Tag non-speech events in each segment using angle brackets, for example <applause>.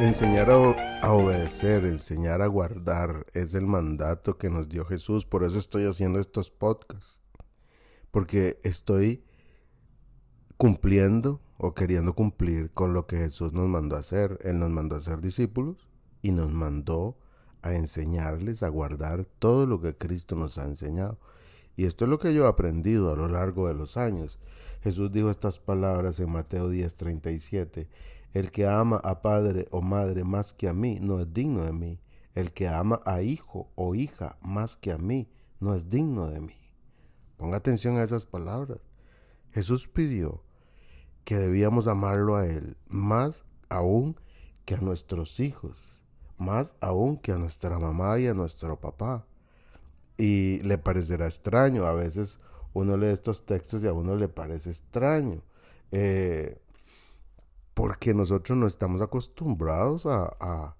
Enseñar a, obedecer, enseñar a guardar es el mandato que nos dio Jesús. Por eso estoy haciendo estos podcasts. Porque estoy cumpliendo o queriendo cumplir con lo que Jesús nos mandó hacer. Él nos mandó a ser discípulos y nos mandó a enseñarles a guardar todo lo que Cristo nos ha enseñado. Y esto es lo que yo he aprendido a lo largo de los años. Jesús dijo estas palabras en Mateo 10:37. El que ama a padre o madre más que a mí no es digno de mí. El que ama a hijo o hija más que a mí no es digno de mí. Ponga atención a esas palabras. Jesús pidió que debíamos amarlo a Él más aún que a nuestros hijos, más aún que a nuestra mamá y a nuestro papá. Y le parecerá extraño, a veces uno lee estos textos y a uno le parece extraño, eh, porque nosotros no estamos acostumbrados a, a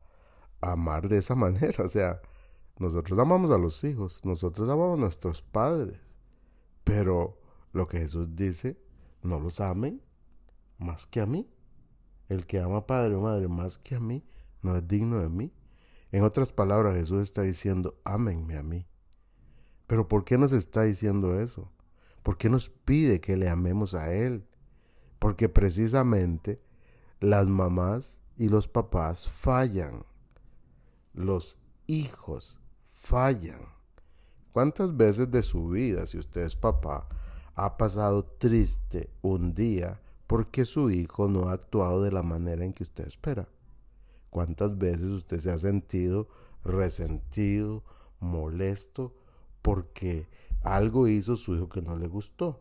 amar de esa <laughs> manera, o sea, nosotros amamos a los hijos, nosotros amamos a nuestros padres, pero lo que Jesús dice, no los amen más que a mí. El que ama padre o madre más que a mí no es digno de mí. En otras palabras, Jesús está diciendo, ámenme a mí. Pero ¿por qué nos está diciendo eso? ¿Por qué nos pide que le amemos a Él? Porque precisamente las mamás y los papás fallan. Los hijos fallan. ¿Cuántas veces de su vida, si usted es papá, ha pasado triste un día porque su hijo no ha actuado de la manera en que usted espera. ¿Cuántas veces usted se ha sentido resentido, molesto, porque algo hizo su hijo que no le gustó?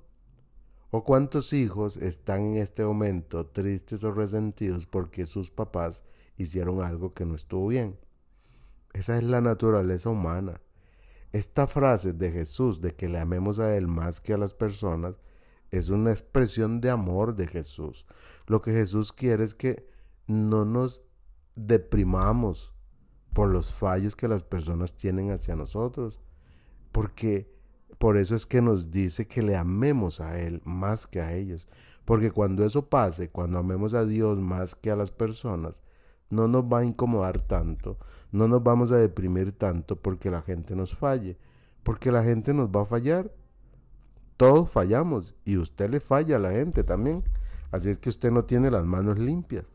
¿O cuántos hijos están en este momento tristes o resentidos porque sus papás hicieron algo que no estuvo bien? Esa es la naturaleza humana. Esta frase de Jesús de que le amemos a Él más que a las personas es una expresión de amor de Jesús. Lo que Jesús quiere es que no nos deprimamos por los fallos que las personas tienen hacia nosotros, porque por eso es que nos dice que le amemos a Él más que a ellos, porque cuando eso pase, cuando amemos a Dios más que a las personas, no nos va a incomodar tanto, no nos vamos a deprimir tanto porque la gente nos falle, porque la gente nos va a fallar todos fallamos y usted le falla a la gente también. Así es que usted no tiene las manos limpias.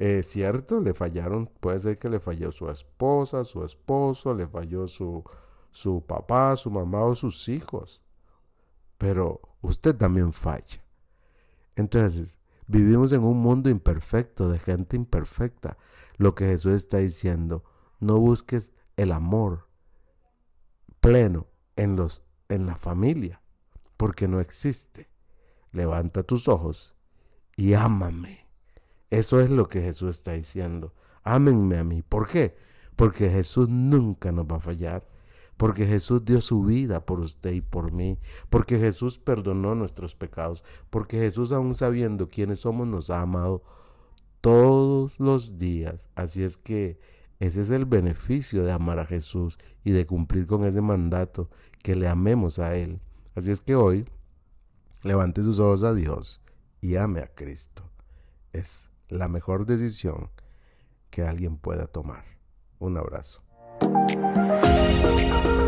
Es cierto, le fallaron, puede ser que le falló su esposa, su esposo, le falló su, su papá, su mamá o sus hijos. Pero usted también falla. Entonces, vivimos en un mundo imperfecto, de gente imperfecta. Lo que Jesús está diciendo, no busques el amor pleno en, los, en la familia porque no existe. Levanta tus ojos y ámame. Eso es lo que Jesús está diciendo. Ámenme a mí. ¿Por qué? Porque Jesús nunca nos va a fallar. Porque Jesús dio su vida por usted y por mí. Porque Jesús perdonó nuestros pecados. Porque Jesús, aún sabiendo quiénes somos, nos ha amado todos los días. Así es que ese es el beneficio de amar a Jesús y de cumplir con ese mandato, que le amemos a Él. Así es que hoy levante sus ojos a Dios y ame a Cristo. Es la mejor decisión que alguien pueda tomar. Un abrazo. Thank you.